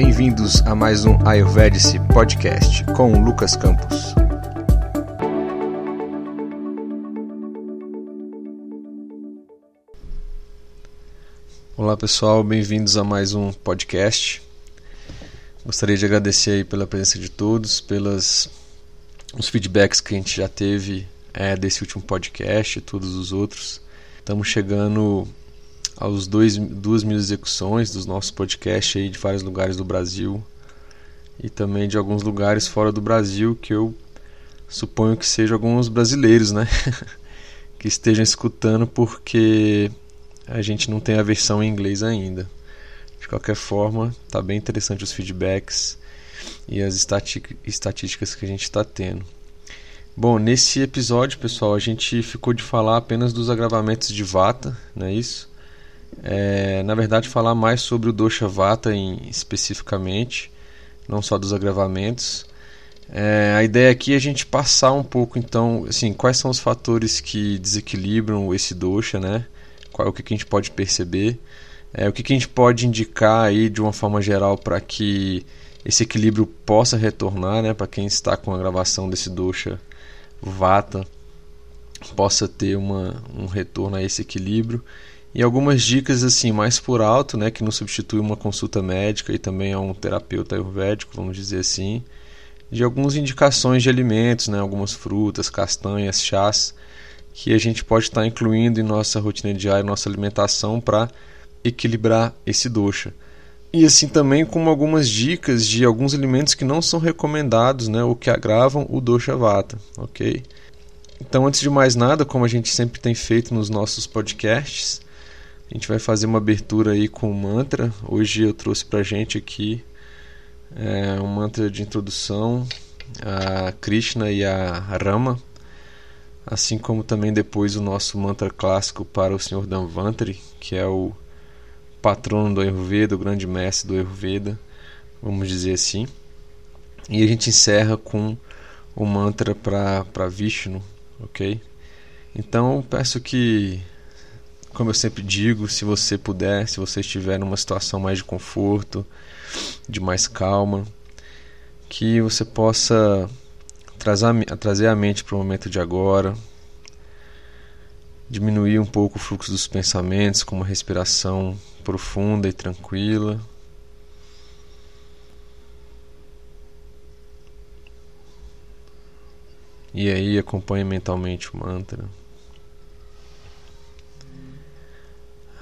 Bem-vindos a mais um Ayurvedic Podcast com Lucas Campos. Olá pessoal, bem-vindos a mais um podcast. Gostaria de agradecer aí pela presença de todos, pelas os feedbacks que a gente já teve é, desse último podcast e todos os outros. Estamos chegando aos dois, duas mil execuções dos nossos podcasts aí de vários lugares do Brasil e também de alguns lugares fora do Brasil que eu suponho que sejam alguns brasileiros, né? que estejam escutando porque a gente não tem a versão em inglês ainda. De qualquer forma, tá bem interessante os feedbacks e as estatísticas que a gente está tendo. Bom, nesse episódio, pessoal, a gente ficou de falar apenas dos agravamentos de Vata, não é isso? É, na verdade, falar mais sobre o Dosha Vata em, especificamente, não só dos agravamentos. É, a ideia aqui é a gente passar um pouco, então, assim, quais são os fatores que desequilibram esse Dosha, né? Qual, o que, que a gente pode perceber? É, o que, que a gente pode indicar aí de uma forma geral para que esse equilíbrio possa retornar, né? Para quem está com a gravação desse dosha vata, possa ter uma, um retorno a esse equilíbrio. E algumas dicas assim mais por alto, né, que não substitui uma consulta médica e também é um terapeuta ayurvédico, vamos dizer assim, de algumas indicações de alimentos, né, algumas frutas, castanhas, chás, que a gente pode estar incluindo em nossa rotina diária, nossa alimentação para equilibrar esse dosha. E assim também como algumas dicas de alguns alimentos que não são recomendados, né, ou que agravam o dosha vata, ok? Então, antes de mais nada, como a gente sempre tem feito nos nossos podcasts, a gente vai fazer uma abertura aí com um mantra. Hoje eu trouxe pra gente aqui é, um mantra de introdução a Krishna e a Rama, assim como também depois o nosso mantra clássico para o Senhor Danvantari, que é o patrono do Ayurveda, o grande mestre do Ayurveda, vamos dizer assim. E a gente encerra com o mantra para Vishnu, ok? Então peço que, como eu sempre digo, se você puder, se você estiver numa situação mais de conforto, de mais calma, que você possa trazer, a mente para o momento de agora, diminuir um pouco o fluxo dos pensamentos com uma respiração profunda e tranquila. E aí acompanhe mentalmente o mantra.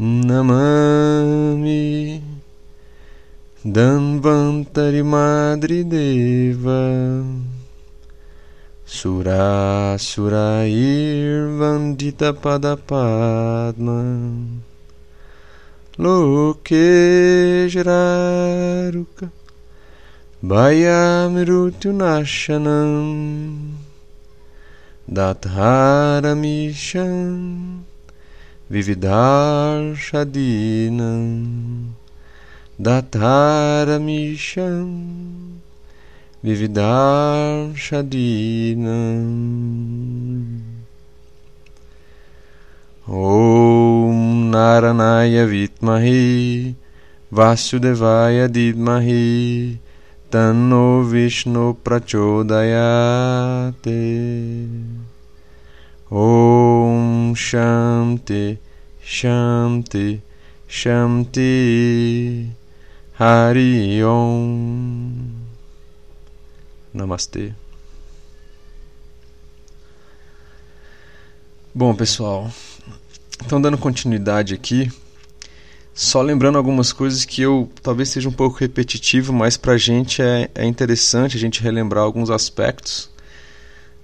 Namami. Danvantari Madri Deva. Sura Surair Vandita Padapadma Lokejraruka Bhayamrutunashanam Datharamisham Vividarshadinam Datharamisham Vividar Shadina Om Naranaya Vitmahi Vasudevaya Didmahi Tanno Vishnu Prachodayate Om Shanti Shanti Shanti Hari Om Namastê. Bom, pessoal, então dando continuidade aqui, só lembrando algumas coisas que eu talvez seja um pouco repetitivo, mas para a gente é, é interessante a gente relembrar alguns aspectos.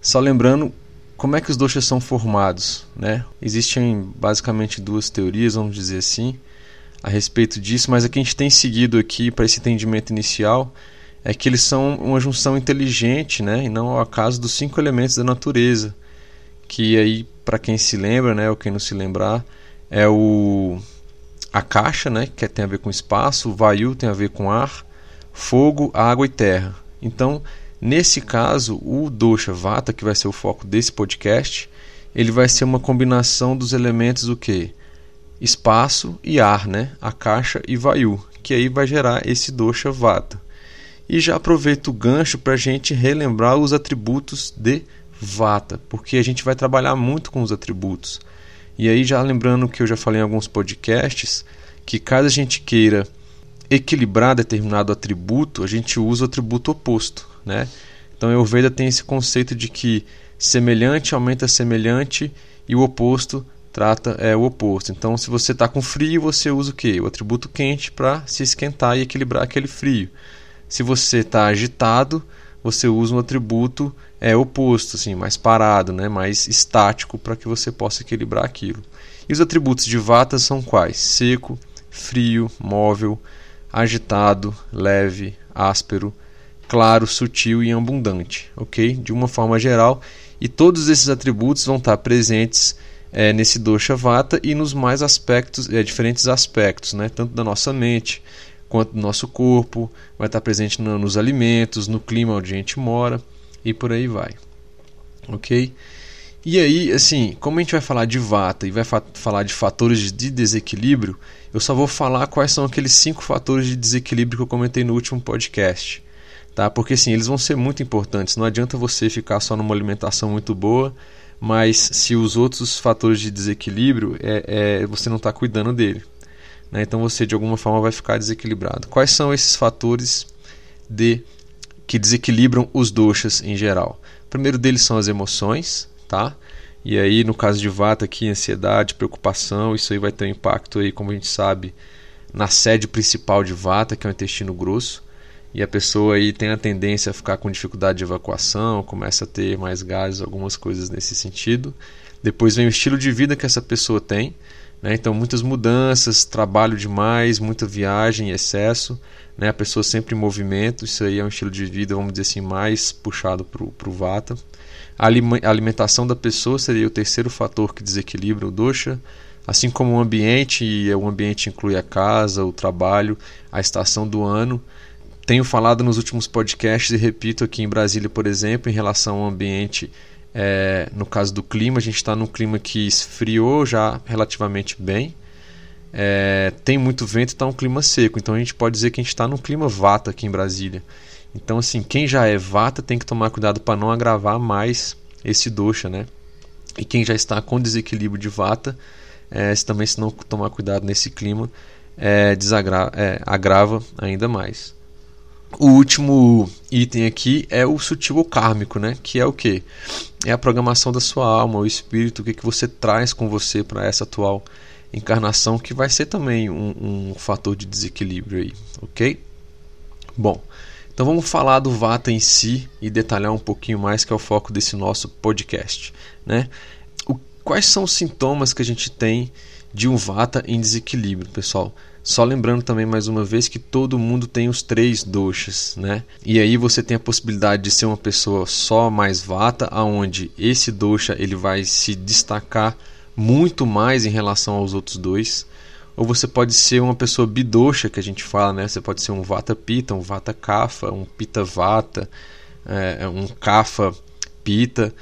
Só lembrando como é que os doshas são formados, né? Existem basicamente duas teorias, vamos dizer assim. a respeito disso, mas o que a gente tem seguido aqui para esse entendimento inicial é que eles são uma junção inteligente, né, e não ao acaso dos cinco elementos da natureza, que aí para quem se lembra, né, ou quem não se lembrar, é o a caixa, né, que tem a ver com espaço, o vayu tem a ver com ar, fogo, água e terra. Então, nesse caso, o dosha vata, que vai ser o foco desse podcast, ele vai ser uma combinação dos elementos o que? Espaço e ar, né? A caixa e vayu, que aí vai gerar esse dosha vata. E já aproveito o gancho para a gente relembrar os atributos de vata, porque a gente vai trabalhar muito com os atributos. E aí, já lembrando que eu já falei em alguns podcasts, que caso a gente queira equilibrar determinado atributo, a gente usa o atributo oposto. Né? Então, Ayurveda tem esse conceito de que semelhante aumenta semelhante e o oposto trata é o oposto. Então, se você está com frio, você usa o que? O atributo quente para se esquentar e equilibrar aquele frio. Se você está agitado, você usa um atributo é oposto, assim, mais parado, né, mais estático para que você possa equilibrar aquilo. E os atributos de Vata são quais? Seco, frio, móvel, agitado, leve, áspero, claro, sutil e abundante, ok? De uma forma geral, e todos esses atributos vão estar presentes é, nesse dosha vata e nos mais aspectos, é, diferentes aspectos, né? tanto da nossa mente quanto do nosso corpo, vai estar presente no, nos alimentos, no clima onde a gente mora e por aí vai. Ok? E aí, assim, como a gente vai falar de vata e vai fa falar de fatores de desequilíbrio, eu só vou falar quais são aqueles cinco fatores de desequilíbrio que eu comentei no último podcast. Tá? Porque assim, eles vão ser muito importantes. Não adianta você ficar só numa alimentação muito boa, mas se os outros fatores de desequilíbrio, é, é você não está cuidando dele. Né? Então você de alguma forma vai ficar desequilibrado. Quais são esses fatores de que desequilibram os doshas em geral. O primeiro deles são as emoções, tá? E aí, no caso de Vata aqui, ansiedade, preocupação, isso aí vai ter um impacto aí, como a gente sabe, na sede principal de Vata, que é o intestino grosso. E a pessoa aí tem a tendência a ficar com dificuldade de evacuação, começa a ter mais gases, algumas coisas nesse sentido. Depois vem o estilo de vida que essa pessoa tem. Né? Então, muitas mudanças, trabalho demais, muita viagem, excesso né? a pessoa sempre em movimento, isso aí é um estilo de vida, vamos dizer assim, mais puxado para o Vata. A alimentação da pessoa seria o terceiro fator que desequilibra o dosha, assim como o ambiente, e o ambiente inclui a casa, o trabalho, a estação do ano. Tenho falado nos últimos podcasts e repito aqui em Brasília, por exemplo, em relação ao ambiente, é, no caso do clima, a gente está num clima que esfriou já relativamente bem, é, tem muito vento e está um clima seco. Então a gente pode dizer que a gente está num clima vata aqui em Brasília. Então, assim, quem já é vata tem que tomar cuidado para não agravar mais esse dosha, né? E quem já está com desequilíbrio de vata, é, se também se não tomar cuidado nesse clima, é, desagra é, agrava ainda mais. O último item aqui é o sutil kármico, né? Que é o que? É a programação da sua alma, o espírito, o que, que você traz com você para essa atual encarnação que vai ser também um, um fator de desequilíbrio aí, ok? Bom, então vamos falar do Vata em si e detalhar um pouquinho mais que é o foco desse nosso podcast, né? O, quais são os sintomas que a gente tem de um Vata em desequilíbrio, pessoal? Só lembrando também mais uma vez que todo mundo tem os três doshas, né? E aí você tem a possibilidade de ser uma pessoa só mais vata, aonde esse dosha ele vai se destacar muito mais em relação aos outros dois. Ou você pode ser uma pessoa bidosha, que a gente fala, né? Você pode ser um vata pita, um vata kapha, um pita vata, é, um kapha pita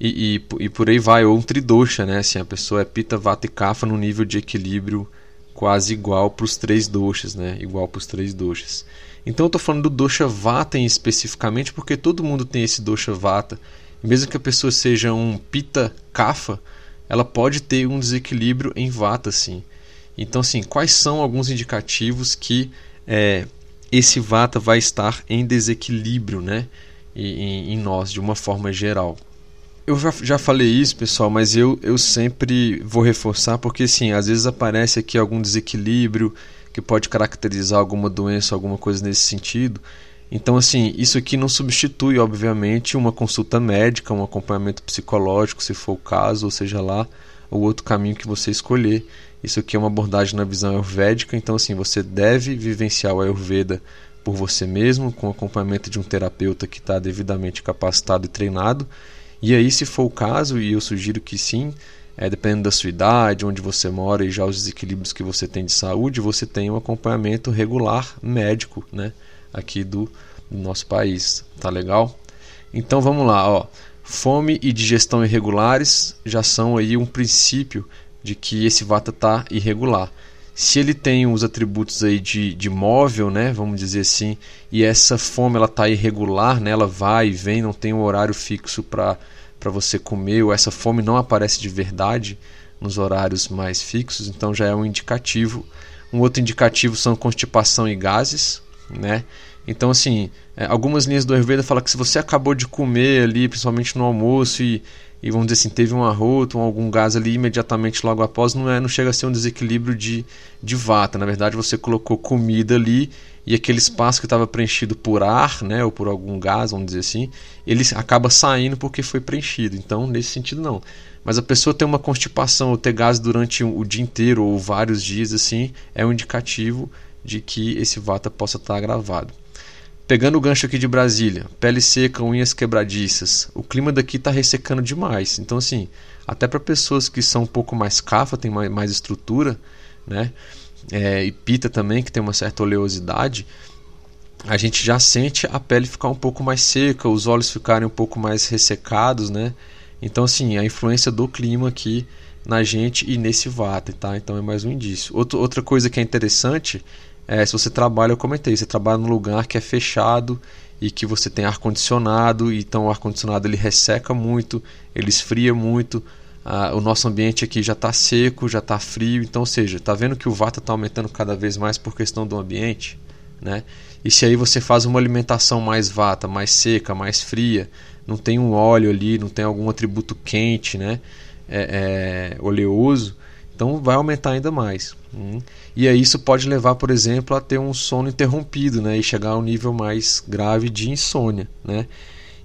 e, e, e, por aí vai. Ou um tridosha, né? Assim, a pessoa é pita, vata e kapha no nível de equilíbrio quase igual para os três doshas, né? Igual para os três doshas. Então eu estou falando do dosha vata especificamente porque todo mundo tem esse dosha vata. mesmo que a pessoa seja um pita kapha, ela pode ter um desequilíbrio em vata, sim. Então, assim, quais são alguns indicativos que é, esse vata vai estar em desequilíbrio, né, em, em nós, de uma forma geral? Eu já, já falei isso, pessoal, mas eu, eu sempre vou reforçar porque, sim, às vezes aparece aqui algum desequilíbrio que pode caracterizar alguma doença, alguma coisa nesse sentido. Então, assim, isso aqui não substitui, obviamente, uma consulta médica, um acompanhamento psicológico, se for o caso, ou seja lá, o outro caminho que você escolher. Isso aqui é uma abordagem na visão ayurvédica, então assim, você deve vivenciar o Ayurveda por você mesmo, com acompanhamento de um terapeuta que está devidamente capacitado e treinado. E aí, se for o caso, e eu sugiro que sim, é, dependendo da sua idade, onde você mora e já os desequilíbrios que você tem de saúde, você tem um acompanhamento regular médico, né, aqui do, do nosso país, tá legal? Então vamos lá, ó. Fome e digestão irregulares já são aí um princípio de que esse vata está irregular. Se ele tem os atributos aí de, de móvel, né, vamos dizer assim, e essa fome ela está irregular, né, ela vai e vem, não tem um horário fixo para você comer, ou essa fome não aparece de verdade nos horários mais fixos, então já é um indicativo. Um outro indicativo são constipação e gases, né? Então, assim, é, algumas linhas do Ayurveda falam que se você acabou de comer ali, principalmente no almoço, e, e vamos dizer assim, teve um arroto algum gás ali imediatamente logo após, não, é, não chega a ser um desequilíbrio de, de vata. Na verdade, você colocou comida ali e aquele espaço que estava preenchido por ar, né, ou por algum gás, vamos dizer assim, ele acaba saindo porque foi preenchido. Então, nesse sentido, não. Mas a pessoa ter uma constipação ou ter gás durante o dia inteiro ou vários dias, assim, é um indicativo de que esse vata possa estar agravado. Pegando o gancho aqui de Brasília, pele seca, unhas quebradiças. O clima daqui está ressecando demais. Então, assim, até para pessoas que são um pouco mais cafa, tem mais, mais estrutura, né? é, e pita também, que tem uma certa oleosidade, a gente já sente a pele ficar um pouco mais seca, os olhos ficarem um pouco mais ressecados, né? Então, assim, a influência do clima aqui na gente e nesse vata, tá? Então é mais um indício. Outro, outra coisa que é interessante é se você trabalha, eu comentei, você trabalha num lugar que é fechado e que você tem ar condicionado, então o ar condicionado ele resseca muito, ele esfria muito, ah, o nosso ambiente aqui já está seco, já está frio, então, ou seja, está vendo que o vata está aumentando cada vez mais por questão do ambiente, né? E se aí você faz uma alimentação mais vata, mais seca, mais fria, não tem um óleo ali, não tem algum atributo quente, né? É, é, oleoso, então vai aumentar ainda mais. Hum. E aí isso pode levar, por exemplo, a ter um sono interrompido, né? E chegar a um nível mais grave de insônia, né?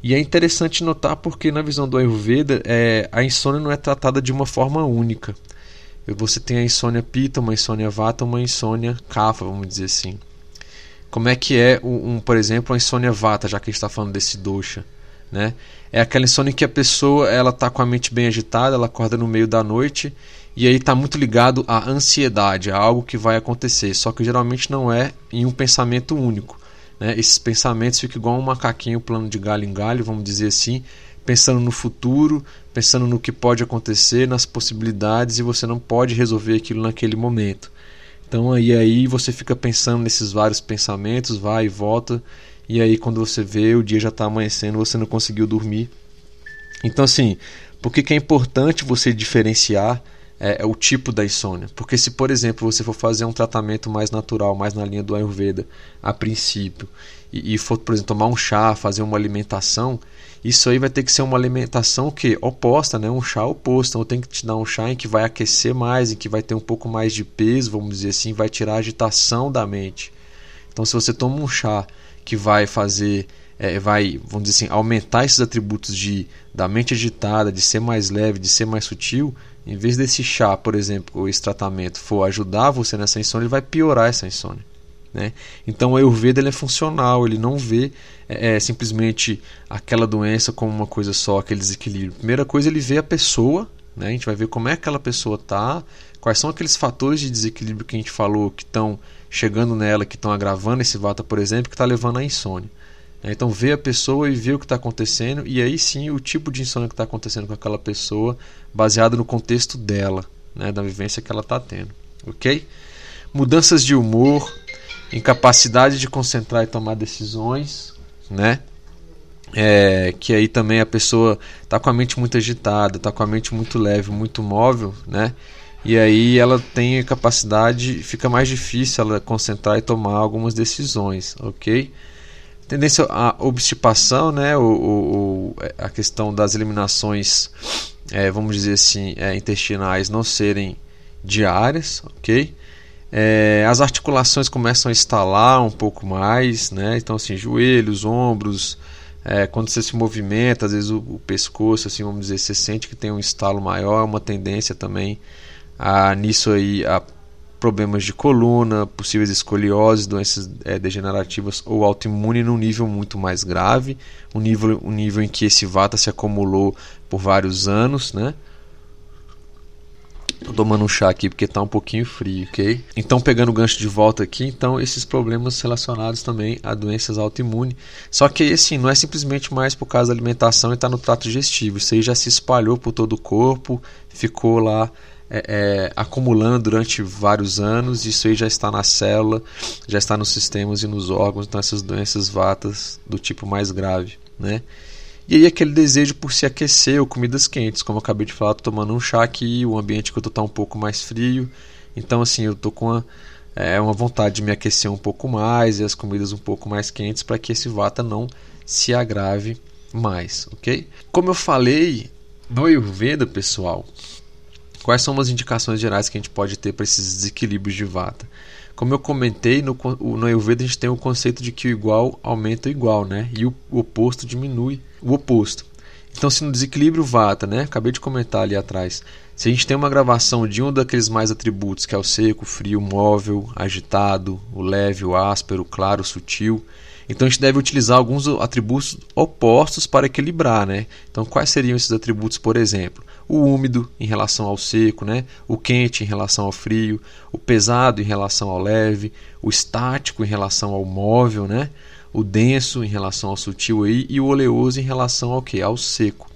E é interessante notar porque na visão do Ayurveda é, a insônia não é tratada de uma forma única. Você tem a insônia pita, uma insônia vata, uma insônia kapha, vamos dizer assim. Como é que é, um, um por exemplo, a insônia vata, já que a gente está falando desse dosha? Né? É aquela insônia que a pessoa ela está com a mente bem agitada, ela acorda no meio da noite e aí está muito ligado à ansiedade, a algo que vai acontecer. Só que geralmente não é em um pensamento único. Né? Esses pensamentos ficam igual um macaquinho plano de galho em galho, vamos dizer assim, pensando no futuro, pensando no que pode acontecer, nas possibilidades, e você não pode resolver aquilo naquele momento. Então aí, aí você fica pensando nesses vários pensamentos, vai e volta, e aí quando você vê o dia já está amanhecendo, você não conseguiu dormir. Então assim, por que, que é importante você diferenciar é, é, o tipo da insônia. Porque se, por exemplo, você for fazer um tratamento mais natural, mais na linha do Ayurveda, a princípio, e, e for, por exemplo, tomar um chá, fazer uma alimentação, isso aí vai ter que ser uma alimentação que oposta, né? um chá oposto. Então eu tenho que te dar um chá em que vai aquecer mais, em que vai ter um pouco mais de peso, vamos dizer assim, vai tirar a agitação da mente. Então se você toma um chá que vai fazer, é, vai, vamos dizer assim, aumentar esses atributos de da mente agitada, de ser mais leve, de ser mais sutil, em vez desse chá, por exemplo, ou esse tratamento for ajudar você nessa insônia, ele vai piorar essa insônia. Né? Então o Ayurveda ele é funcional, ele não vê é, é, simplesmente aquela doença como uma coisa só, aquele desequilíbrio. Primeira coisa, ele vê a pessoa, né? a gente vai ver como é que aquela pessoa está, quais são aqueles fatores de desequilíbrio que a gente falou que estão chegando nela, que estão agravando esse vata, por exemplo, que está levando à insônia. Né? Então vê a pessoa e vê o que está acontecendo e aí sim o tipo de insônia que está acontecendo com aquela pessoa, baseado no contexto dela, né, da vivência que ela está tendo, ok? Mudanças de humor, incapacidade de concentrar e tomar decisões, né? É, que aí também a pessoa está com a mente muito agitada, está com a mente muito leve, muito móvel, né? E aí ela tem a capacidade, fica mais difícil ela concentrar e tomar algumas decisões, ok? Tendência à obstipação, né, o, o, a questão das eliminações, é, vamos dizer assim, é, intestinais não serem diárias, ok? É, as articulações começam a estalar um pouco mais, né? Então, assim, joelhos, ombros, é, quando você se movimenta, às vezes o, o, pescoço, assim, vamos dizer, você sente que tem um estalo maior, é uma tendência também Ah, nisso aí há problemas de coluna, possíveis escolioses, doenças é, degenerativas ou autoimune num nível muito mais grave, um nível, um nível em que esse vata se acumulou por vários anos, né? Tô tomando um chá aqui porque tá um pouquinho frio, ok? Então, pegando o gancho de volta aqui, então esses problemas relacionados também a doenças autoimunes. Só que assim, não é simplesmente mais por causa da alimentação e tá no trato digestivo. Isso aí já se espalhou por todo o corpo, ficou lá é, é, acumulando durante vários anos. Isso aí já está na célula, já está nos sistemas e nos órgãos. Então, essas doenças vatas do tipo mais grave, né? E aí aquele desejo por se aquecer ou comidas quentes, como eu acabei de falar, tomando um chá aqui, o ambiente que eu tô tá um pouco mais frio. Então assim, eu tô com uma, é, uma vontade de me aquecer um pouco mais e as comidas um pouco mais quentes para que esse vata não se agrave mais, ok? Como eu falei no Ayurveda, pessoal, quais são as indicações gerais que a gente pode ter para esses desequilíbrios de vata? Como eu comentei, no, no Ayurveda a gente tem o conceito de que o igual aumenta o igual, né? E o, o oposto diminui o oposto. Então, se no desequilíbrio vata, né? Acabei de comentar ali atrás. Se a gente tem uma gravação de um daqueles mais atributos, que é o seco, frio, móvel, agitado, o leve, o áspero, o claro, o sutil, então a gente deve utilizar alguns atributos opostos para equilibrar, né? Então, quais seriam esses atributos, por exemplo? O úmido em relação ao seco, né? o quente em relação ao frio, o pesado em relação ao leve, o estático em relação ao móvel, né? o denso em relação ao sutil aí, e o oleoso em relação ao que? Ao seco.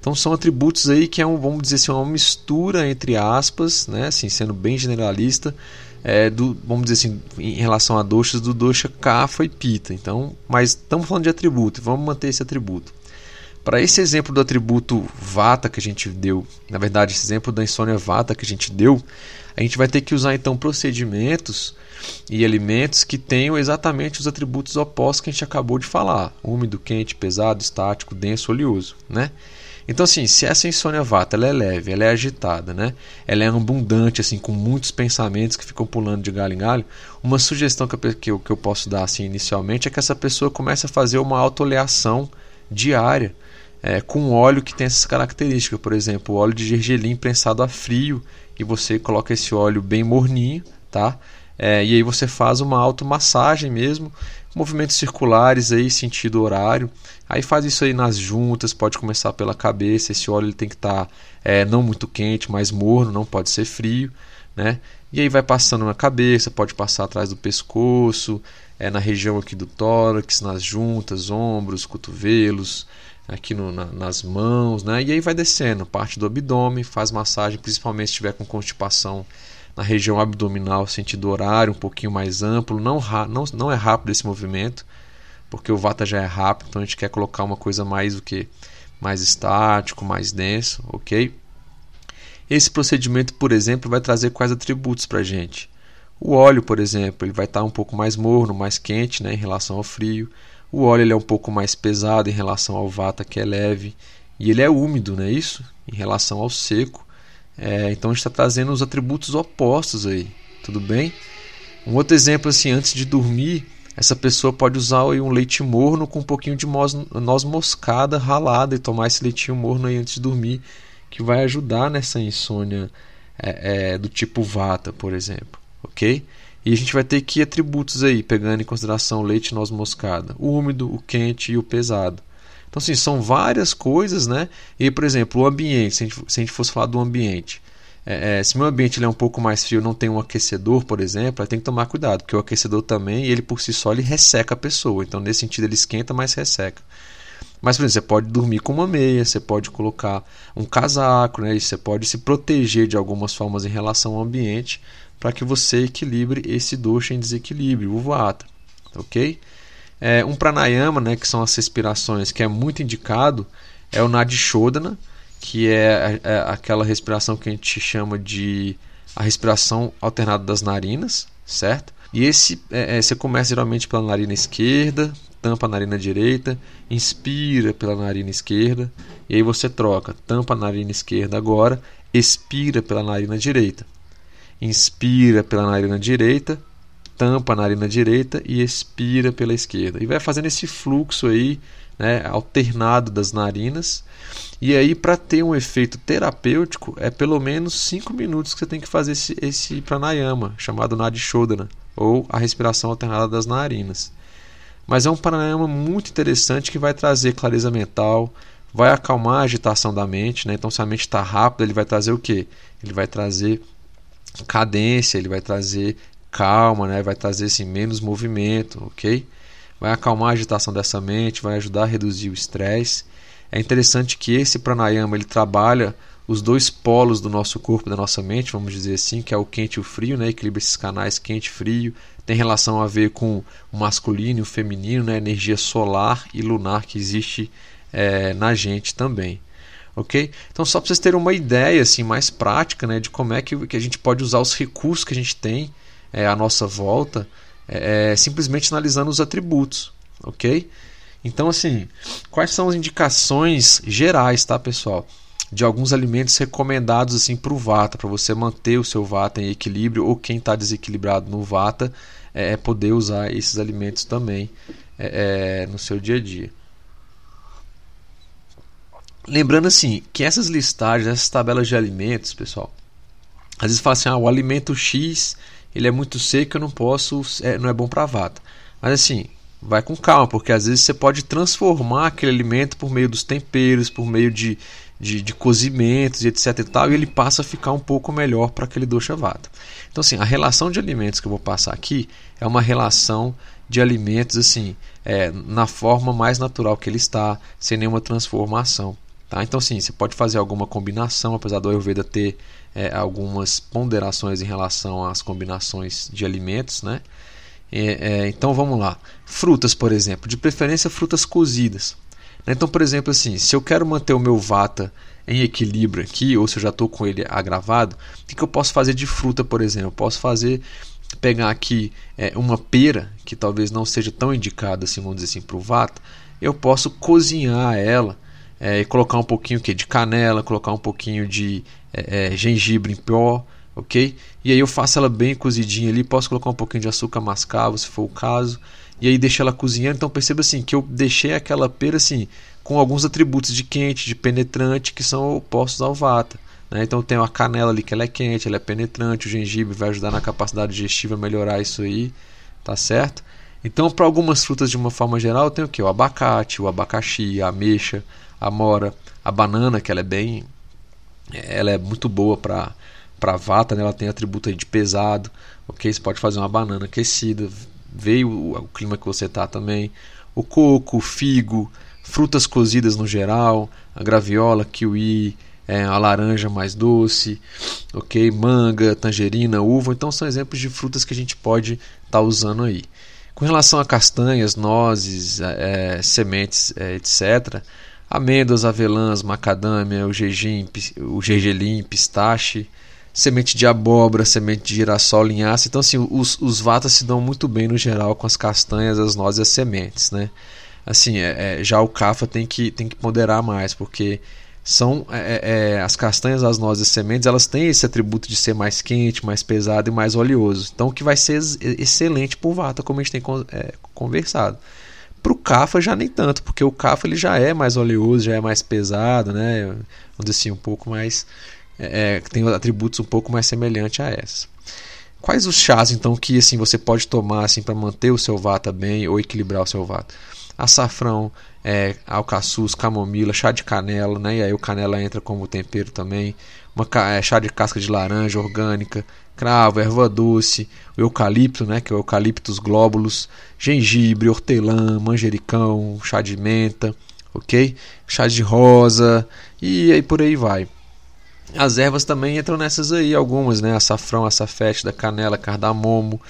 Então são atributos aí que é um, vamos dizer assim, uma mistura entre aspas, né? assim, sendo bem generalista, é, do, vamos dizer assim, em relação a doshas, do dosha kapha e pita. Então, mas estamos falando de atributo, vamos manter esse atributo. Para esse exemplo do atributo Vata que a gente deu, na verdade, esse exemplo da insônia Vata que a gente deu, a gente vai ter que usar então procedimentos e alimentos que tenham exatamente os atributos opostos que a gente acabou de falar: úmido, quente, pesado, estático, denso, oleoso, né? Então, assim, se essa insônia vata ela é leve, ela é agitada, né? ela é abundante, assim, com muitos pensamentos que ficam pulando de galho em galho, uma sugestão que eu, que eu, que eu posso dar assim, inicialmente é que essa pessoa comece a fazer uma autoleação diária é, com óleo que tem essas características. Por exemplo, óleo de gergelim prensado a frio e você coloca esse óleo bem morninho, tá? É, e aí você faz uma automassagem mesmo, movimentos circulares aí, sentido horário. Aí faz isso aí nas juntas, pode começar pela cabeça. Esse óleo ele tem que estar tá, é, não muito quente, mas morno, não pode ser frio, né? E aí vai passando na cabeça, pode passar atrás do pescoço, é, na região aqui do tórax, nas juntas, ombros, cotovelos, aqui no, na, nas mãos, né? E aí vai descendo, parte do abdômen, faz massagem, principalmente se estiver com constipação na região abdominal, sentido horário, um pouquinho mais amplo. Não, não, não é rápido esse movimento, porque o vata já é rápido, então a gente quer colocar uma coisa mais o que? Mais estático, mais denso, ok? Esse procedimento, por exemplo, vai trazer quais atributos para a gente? O óleo, por exemplo, ele vai estar um pouco mais morno, mais quente né, em relação ao frio. O óleo ele é um pouco mais pesado em relação ao vata, que é leve. E ele é úmido, não é isso? Em relação ao seco. É, então a gente está trazendo os atributos opostos aí. Tudo bem? Um outro exemplo, assim, antes de dormir, essa pessoa pode usar aí, um leite morno com um pouquinho de noz moscada ralada e tomar esse leitinho morno aí antes de dormir, que vai ajudar nessa insônia é, é, do tipo vata, por exemplo. Ok? E a gente vai ter que atributos aí, pegando em consideração o leite noz moscada, o úmido, o quente e o pesado. Então, assim, são várias coisas, né? E, por exemplo, o ambiente, se a gente, se a gente fosse falar do ambiente. É, é, se meu ambiente ele é um pouco mais frio, não tem um aquecedor, por exemplo, aí tem que tomar cuidado, porque o aquecedor também, ele por si só, ele resseca a pessoa. Então, nesse sentido, ele esquenta, mas resseca. Mas, por exemplo, você pode dormir com uma meia, você pode colocar um casaco, né? Você pode se proteger de algumas formas em relação ao ambiente para que você equilibre esse dosha em desequilíbrio, o vata, ok? É, um pranayama, né, que são as respirações, que é muito indicado, é o Nadishodana, que é, é, aquela respiração que a gente chama de a respiração alternada das narinas, certo? E esse é, é, você começa geralmente pela narina esquerda, tampa a narina direita, inspira pela narina esquerda, e aí você troca, tampa a narina esquerda agora, expira pela narina direita inspira pela narina direita, tampa a narina direita e expira pela esquerda. E vai fazendo esse fluxo aí né, alternado das narinas. E aí, para ter um efeito terapêutico, é pelo menos 5 minutos que você tem que fazer esse, esse pranayama, chamado Nadi Shodhana, ou a respiração alternada das narinas. Mas é um pranayama muito interessante que vai trazer clareza mental, vai acalmar a agitação da mente. Né? Então, se a mente está rápida, ele vai trazer o quê? Ele vai trazer cadência, ele vai trazer calma, né? vai trazer assim, menos movimento, ok? Vai acalmar a agitação dessa mente, vai ajudar a reduzir o estresse. É interessante que esse pranayama ele trabalha os dois polos do nosso corpo, da nossa mente, vamos dizer assim, que é o quente e o frio, né? equilibra esses canais quente e frio, tem relação a ver com o masculino e o feminino, né? energia solar e lunar que existe é, na gente também. Ok? Então, só para vocês terem uma ideia assim, mais prática né, de como é que, que a gente pode usar os recursos que a gente tem é, à nossa volta, é, é simplesmente analisando os atributos. Ok? Então, assim, quais são as indicações gerais, tá, pessoal? De alguns alimentos recomendados assim para o Vata, para você manter o seu Vata em equilíbrio, ou quem está desequilibrado no Vata, é, é poder usar esses alimentos também é, é, no seu dia a dia. Lembrando assim, que essas listagens, essas tabelas de alimentos, pessoal, às vezes fala assim, ah, o alimento X ele é muito seco, eu não posso, é, não é bom para vata. Mas assim, vai com calma, porque às vezes você pode transformar aquele alimento por meio dos temperos, por meio de, de, de cozimentos e etc e tal, e ele passa a ficar um pouco melhor para aquele dosha vata. Então assim, a relação de alimentos que eu vou passar aqui é uma relação de alimentos assim, é, na forma mais natural que ele está, sem nenhuma transformação. Tá? Então, sim, você pode fazer alguma combinação, apesar do Ayurveda ter é, algumas ponderações em relação às combinações de alimentos. Né? É, é, então, vamos lá. Frutas, por exemplo, de preferência frutas cozidas. Né? Então, por exemplo, assim, se eu quero manter o meu vata em equilíbrio aqui, ou se eu já estou com ele agravado, o que, eu posso fazer de fruta, por exemplo? Eu posso fazer pegar aqui é, uma pera, que talvez não seja tão indicada assim, vamos dizer assim, para o vata, eu posso cozinhar ela é, e colocar um pouquinho que de canela, colocar um pouquinho de é, é, gengibre em pó, ok? E aí eu faço ela bem cozidinha ali, posso colocar um pouquinho de açúcar mascavo, se for o caso, e aí deixo ela cozinhando. Então perceba assim que eu deixei aquela pera assim com alguns atributos de quente, de penetrante que são opostos ao vata. Né? Então tem a canela ali que ela é quente, ela é penetrante, o gengibre vai ajudar na capacidade digestiva a melhorar isso aí, tá certo? Então, para algumas frutas de uma forma geral, tem o que? O abacate, o abacaxi, a ameixa, a mora, a banana, que ela é bem. Ela é muito boa para para vata, né? ela tem atributo de pesado, ok? Você pode fazer uma banana aquecida, veio o, o clima que você tá também. O coco, o figo, frutas cozidas no geral, a graviola, kiwi, é, a laranja mais doce, ok? Manga, tangerina, uva. Então são exemplos de frutas que a gente pode estar tá usando aí. Com relação a castanhas, nozes, é, sementes, é, etc., amêndoas, avelãs, macadâmia, o gergelim, o gergelim, pistache, semente de abóbora, semente de girassol, linhaça. Então, assim, os, os vatas se dão muito bem no geral com as castanhas, as nozes e as sementes, né? Assim, é, é, já o cafa tem que, tem que ponderar mais, porque são é, é, é as castanhas, as nozes e sementes, elas têm esse atributo de ser mais quente, mais pesado e mais oleoso. Então, o que vai ser excelente o vata, como a gente tem é, conversado. Para o Cafa já nem tanto, porque o Cafa ele já é mais oleoso, já é mais pesado, né? Vamos dizer assim, um pouco mais. É, é tem atributos um pouco mais semelhantes a essas. Quais os chás então que assim você pode tomar assim para manter o seu vata bem ou equilibrar o seu vata? Açafrão, é, alcaçuz, camomila, chá de canela, né? E aí o canela entra como tempero também. Uma é, chá de casca de laranja orgânica, cravo, erva doce, o eucalipto, né, que é o eucaliptus glóbulos, gengibre, hortelã, manjericão, chá de menta, ok? Chá de rosa e aí por aí vai. As ervas também entram nessas aí, algumas, né? Açafrão, açafete, da canela, cardamomo,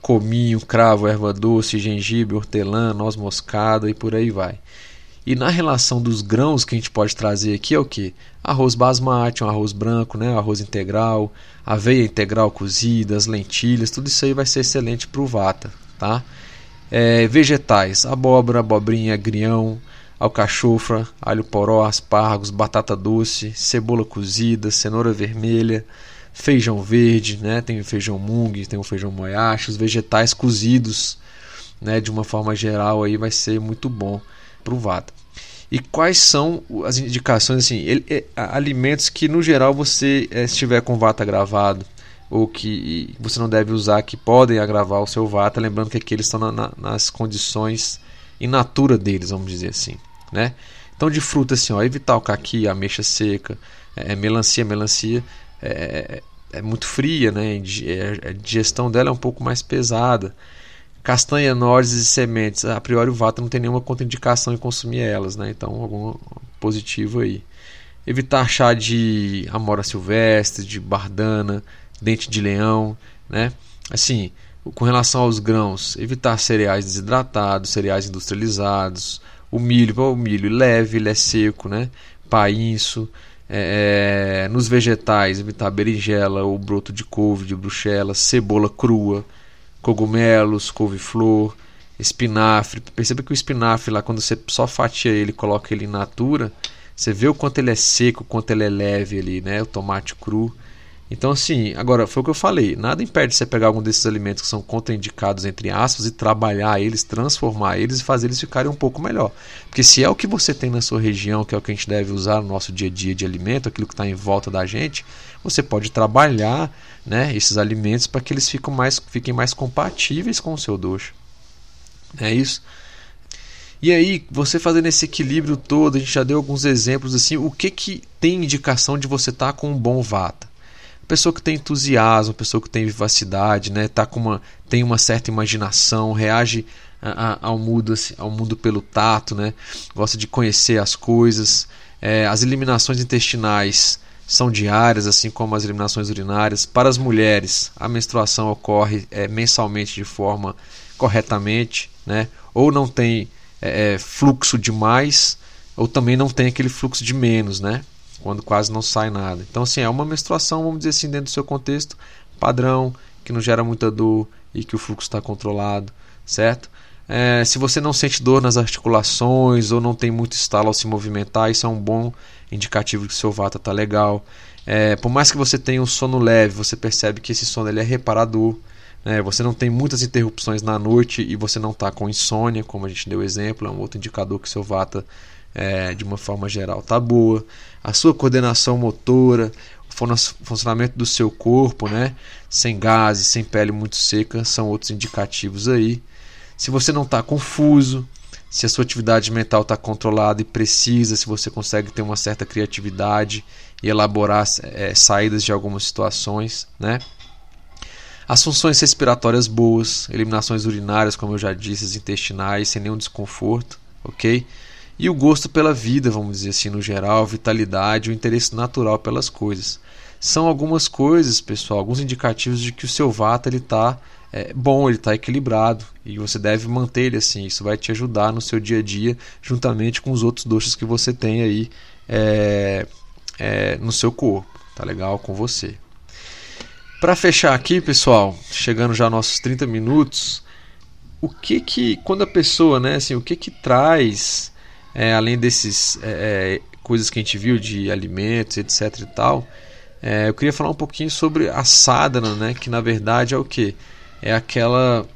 cominho, cravo, erva doce, gengibre, hortelã, noz moscada e por aí vai. E na relação dos grãos que a gente pode trazer aqui é o que? Arroz basmati, um arroz branco, né? arroz integral, aveia integral cozida, as lentilhas, tudo isso aí vai ser excelente para o vata. Tá? É, vegetais, abóbora, abobrinha, agrião, alcachofra, alho poró, aspargos, batata doce, cebola cozida, cenoura vermelha, feijão verde, né? tem o feijão mung, tem o feijão moyashi, os vegetais cozidos, né? de uma forma geral aí vai ser muito bom para o Vata. E quais são as indicações assim? Ele, é, alimentos que no geral você é, estiver com Vata gravado ou que você não deve usar que podem agravar o seu Vata, lembrando que aqui eles estão na, na, nas condições in natura deles, vamos dizer assim, né? Então de fruta assim, ó, evitar o caqui, ameixa seca, é, melancia, melancia é, é muito fria, né? A digestão dela é um pouco mais pesada. Castanha, nozes e sementes, a priori o Vata não tem nenhuma contraindicação em consumir elas, né? Então algum positivo aí. Evitar chá de amora silvestre, de bardana, dente de leão, né? Assim, com relação aos grãos, evitar cereais desidratados, cereais industrializados, o milho, o milho leve, ele é seco, né? Painço, é, é, nos vegetais, evitar berinjela ou broto de couve, de bruxela, cebola crua, cogumelos, couve-flor, espinafre. Perceba que o espinafre lá, quando você só fatia ele, coloca ele in natura, você vê o quanto ele é seco, o quanto ele é leve ali, né? O tomate cru. Então, assim, agora foi o que eu falei: nada impede você pegar algum desses alimentos que são contraindicados, entre aspas, e trabalhar eles, transformar eles e fazer eles ficarem um pouco melhor. Porque se é o que você tem na sua região, que é o que a gente deve usar no nosso dia a dia de alimento, aquilo que está em volta da gente, você pode trabalhar né, esses alimentos para que eles fiquem mais, fiquem mais compatíveis com o seu doxo. É isso. E aí, você fazendo esse equilíbrio todo, a gente já deu alguns exemplos assim, o que que tem indicação de você estar tá com um bom vata? Pessoa que tem entusiasmo, pessoa que tem vivacidade, né, tá com uma, tem uma certa imaginação, reage a, a, ao, mundo, assim, ao mundo pelo tato, né, gosta de conhecer as coisas. É, as eliminações intestinais são diárias, assim como as eliminações urinárias. Para as mulheres, a menstruação ocorre é, mensalmente de forma corretamente, né, ou não tem é, é fluxo demais, ou também não tem aquele fluxo de menos, né? Quando quase não sai nada. Então, assim, é uma menstruação, vamos dizer assim, dentro do seu contexto padrão, que não gera muita dor e que o fluxo está controlado, certo? É, se você não sente dor nas articulações ou não tem muito estalo ao se movimentar, isso é um bom indicativo que seu vata está legal. É, por mais que você tenha um sono leve, você percebe que esse sono ele é reparador. Né? Você não tem muitas interrupções na noite e você não está com insônia, como a gente deu exemplo, é um outro indicador que seu vata é, de uma forma geral está boa, a sua coordenação motora, o funcionamento do seu corpo, né, sem gases, sem pele muito seca, são outros indicativos aí. Se você não está confuso, se a sua atividade mental está controlada e precisa, se você consegue ter uma certa criatividade e elaborar é, saídas de algumas situações, né? As funções respiratórias boas, eliminações urinárias, como eu já disse, intestinais, sem nenhum desconforto, ok? E o gosto pela vida, vamos dizer assim, no geral, vitalidade, o interesse natural pelas coisas. São algumas coisas, pessoal, alguns indicativos de que o seu vata está é, bom, ele está equilibrado e você deve manter ele assim. Isso vai te ajudar no seu dia a dia, juntamente com os outros doces que você tem aí é, é, no seu corpo. Tá legal com você. Para fechar aqui, pessoal, chegando já aos nossos 30 minutos, o que que quando a pessoa, né, assim, o que que traz é, além desses é, é, coisas que a gente viu de alimentos, etc e tal, é, eu queria falar um pouquinho sobre a sadhana, né, que na verdade é o que? É aquela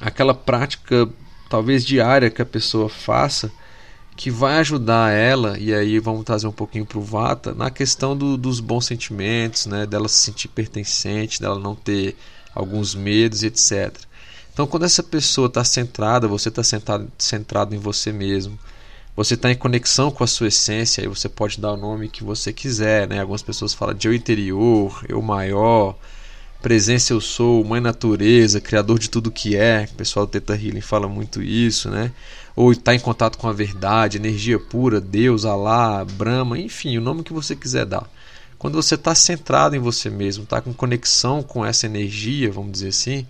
aquela prática talvez diária que a pessoa faça que vai ajudar ela, e aí vamos trazer um pouquinho para o Vata, na questão do, dos bons sentimentos, né, dela se sentir pertencente, dela não ter alguns medos, etc. Então, quando essa pessoa está centrada, você está centrado, centrado em você mesmo, você está em conexão com a sua essência e você pode dar o nome que você quiser, né? Algumas pessoas falam de eu interior, eu maior, presença eu sou, mãe natureza, criador de tudo que é. O pessoal do Theta Healing fala muito isso, né? Ou está em contato com a verdade, energia pura, Deus, Alá, Brahma, enfim, o nome que você quiser dar. Quando você está centrado em você mesmo, está com conexão com essa energia, vamos dizer assim,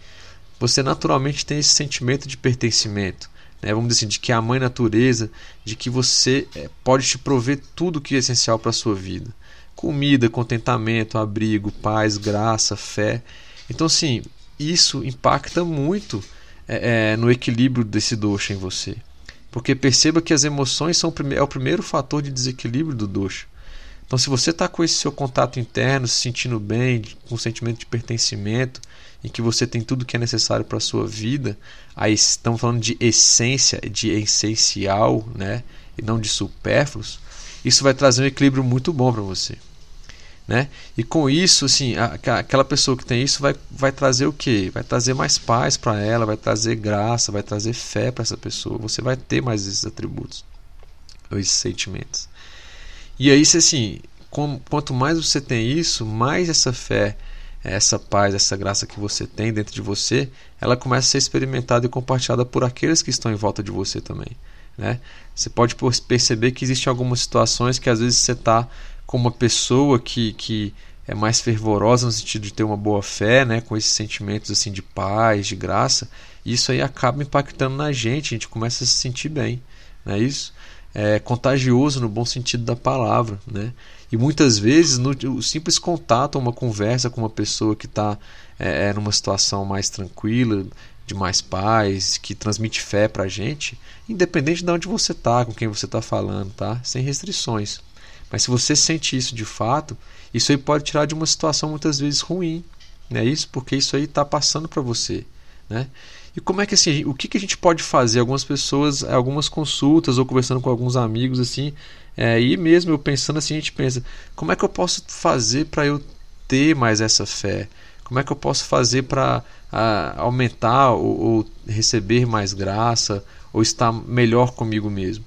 você naturalmente tem esse sentimento de pertencimento né, vamos dizer assim, de que é a mãe natureza, de que você é, pode te prover tudo que é essencial para a sua vida. Comida, contentamento, abrigo, paz, graça, fé. Então, assim, isso impacta muito é, é, no equilíbrio desse doxa em você. Porque perceba que as emoções são é o primeiro fator de desequilíbrio do doxa. Então, se você está com esse seu contato interno, se sentindo bem, com um sentimento de pertencimento, em que você tem tudo que é necessário para a sua vida, aí estamos falando de essência, de essencial, né? e não de supérfluos, isso vai trazer um equilíbrio muito bom para você. Né? E com isso, assim, aquela pessoa que tem isso vai, vai trazer o que? Vai trazer mais paz para ela, vai trazer graça, vai trazer fé para essa pessoa. Você vai ter mais esses atributos, esses sentimentos. E aí, se assim, com, quanto mais você tem isso, mais essa fé, essa paz, essa graça que você tem dentro de você, ela começa a ser experimentada e compartilhada por aqueles que estão em volta de você também. Né? Você pode perceber que existem algumas situações que às vezes você está com uma pessoa que, que é mais fervorosa no sentido de ter uma boa fé, né? com esses sentimentos assim de paz, de graça, isso aí acaba impactando na gente, a gente começa a se sentir bem. Não é isso? É contagioso no bom sentido da palavra. Né? E muitas vezes no, o simples contato, uma conversa com uma pessoa que está é, é, numa situação mais tranquila, de mais paz, que transmite fé para a gente, independente de onde você está, com quem você está falando, tá? Sem restrições. Mas se você sente isso de fato, isso aí pode tirar de uma situação muitas vezes ruim, não é isso? Porque isso aí está passando para você, né? E como é que assim, o que, que a gente pode fazer? Algumas pessoas, algumas consultas ou conversando com alguns amigos assim, é, e mesmo eu pensando assim, a gente pensa, como é que eu posso fazer para eu ter mais essa fé? Como é que eu posso fazer para aumentar ou, ou, receber mais graça ou estar melhor comigo mesmo?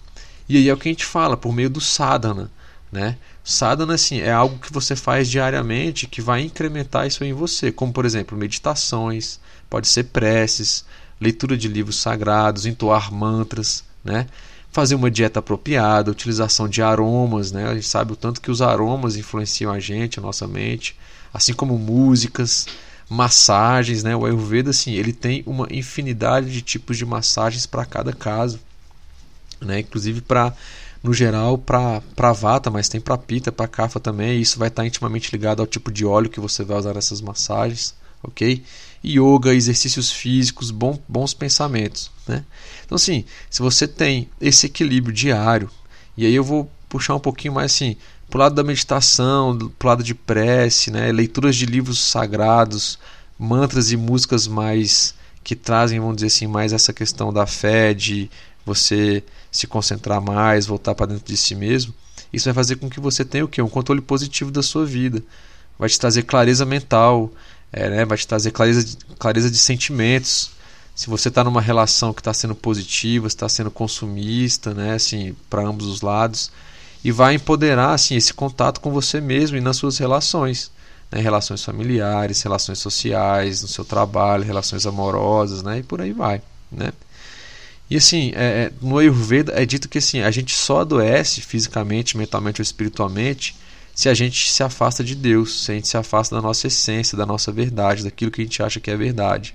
E aí é o que a gente fala, por meio do sadhana. Né? Sadhana assim, é algo que você faz diariamente que vai incrementar isso em você, como por exemplo meditações, pode ser preces, leitura de livros sagrados, entoar mantras, né? fazer uma dieta apropriada, utilização de aromas, né? a gente sabe o tanto que os aromas influenciam a gente, a nossa mente, assim como músicas, massagens, né? O Ayurveda assim, ele tem uma infinidade de tipos de massagens para cada caso, né? Inclusive para no geral para vata, mas tem para pita, para kapha também. E isso vai estar intimamente ligado ao tipo de óleo que você vai usar nessas massagens, ok? Yoga, exercícios físicos, bom, bons pensamentos, né? Então assim, se você tem esse equilíbrio diário, e aí eu vou puxar um pouquinho mais assim, pro lado da meditação, pro lado de prece, né? leituras de livros sagrados, mantras e músicas mais que trazem, vamos dizer assim, mais essa questão da fé, de você se concentrar mais, voltar para dentro de si mesmo. Isso vai fazer com que você tenha o quê? Um controle positivo da sua vida. Vai te trazer clareza mental, é, né? vai te trazer clareza de, clareza de sentimentos. Se você está numa relação que está sendo positiva, está sendo consumista, né? assim, para ambos os lados, e vai empoderar assim esse contato com você mesmo e nas suas relações, né? relações familiares, relações sociais, no seu trabalho, relações amorosas, né? E por aí vai, né? E assim, é, é, no Ayurveda é dito que assim, a gente só adoece fisicamente, mentalmente ou espiritualmente se a gente se afasta de Deus, se a gente se afasta da nossa essência, da nossa verdade, daquilo que a gente acha que é verdade.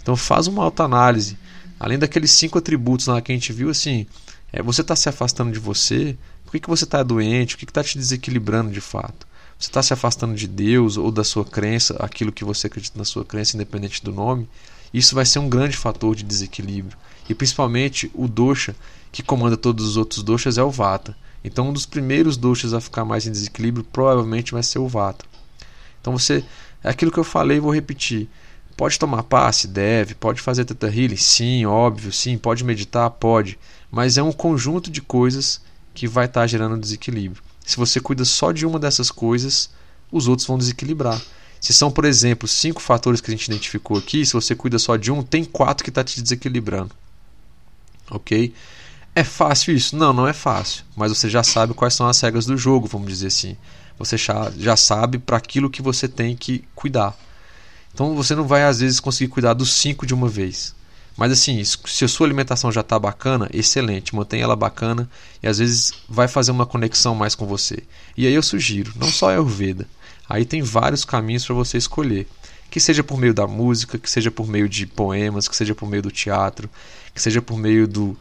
Então faz uma autoanálise. Além daqueles cinco atributos lá que a gente viu, assim, é, você está se afastando de você, que, que você está doente? O que está te desequilibrando de fato? Você está se afastando de Deus ou da sua crença, aquilo que você acredita na sua crença, independente do nome? Isso vai ser um grande fator de desequilíbrio. E principalmente o dosha, que comanda todos os outros doshas, é o vata. Então, um dos primeiros doshas a ficar mais em desequilíbrio provavelmente vai ser o vata. Então, você. É aquilo que eu falei, vou repetir. Pode tomar passe? Deve. Pode fazer teta healing? Sim, óbvio, sim. Pode meditar? Pode. Mas é um conjunto de coisas que vai estar tá gerando desequilíbrio. Se você cuida só de uma dessas coisas, os outros vão desequilibrar. Se são, por exemplo, cinco fatores que a gente identificou aqui, se você cuida só de um, tem quatro que está te desequilibrando. Ok? É fácil isso? Não, não é fácil. Mas você já sabe quais são as regras do jogo, vamos dizer assim. Você já, sabe para aquilo que você tem que cuidar. Então você não vai, às vezes, conseguir cuidar dos cinco de uma vez. Mas assim, se a sua alimentação já está bacana, excelente, mantenha ela bacana e às vezes vai fazer uma conexão mais com você. E aí eu sugiro, não só a Ayurveda, aí tem vários caminhos para você escolher. Que seja por meio da música, que seja por meio de poemas, que seja por meio do teatro, que seja por meio do,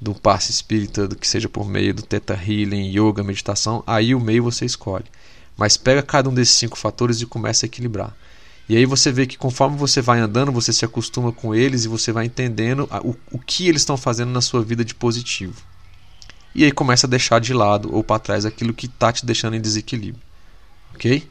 do passe espírita, que seja por meio do teta healing, yoga, meditação, aí o meio você escolhe. Mas pega cada um desses cinco fatores e começa a equilibrar. E aí você vê que conforme você vai andando, você se acostuma com eles e você vai entendendo o, o que eles estão fazendo na sua vida de positivo. e aí começa a deixar de lado ou para trás aquilo que está te deixando em desequilíbrio. Ok?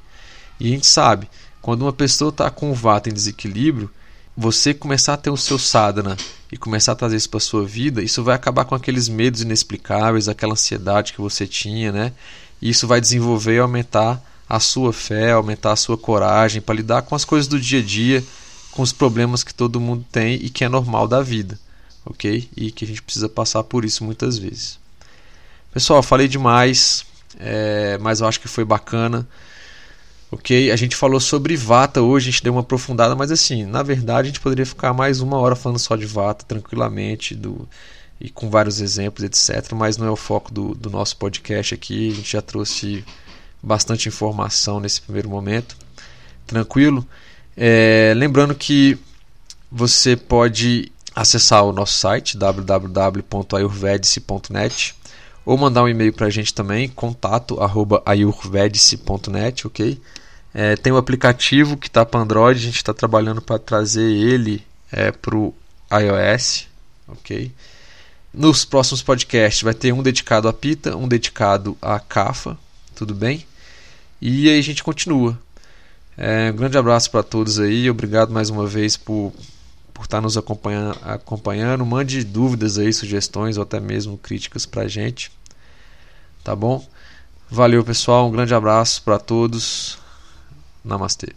E a gente sabe, quando uma pessoa está com o vata em desequilíbrio, você começar a ter o seu sadhana e começar a trazer isso para sua vida, isso vai acabar com aqueles medos inexplicáveis, aquela ansiedade que você tinha, né? E isso vai desenvolver e aumentar a sua fé, aumentar a sua coragem para lidar com as coisas do dia a dia, com os problemas que todo mundo tem e que é normal da vida, ok? E que a gente precisa passar por isso muitas vezes. Pessoal, falei demais, é, mas eu acho que foi bacana. Ok? A gente falou sobre Vata hoje, a gente deu uma aprofundada, mas assim, na verdade a gente poderia ficar mais uma hora falando só de Vata tranquilamente do, e com vários exemplos, etc. Mas não é o foco do, do nosso podcast aqui. A gente já trouxe bastante informação nesse primeiro momento. Tranquilo? É, lembrando que você pode acessar o nosso site www.ayurvedice.net ou mandar um e-mail para a gente também, contato@ayurvedice.net, ok? É, tem um aplicativo que está para Android, a gente está trabalhando para trazer ele é, para o iOS, ok? Nos próximos podcasts vai ter um dedicado a Pita, um dedicado a Cafa, tudo bem? E aí a gente continua. É, um grande abraço para todos aí, obrigado mais uma vez por por estar nos acompanhando, acompanhando. Mande dúvidas aí, sugestões ou até mesmo críticas para a gente. Tá bom? Valeu, pessoal. Um grande abraço para todos. Namastê.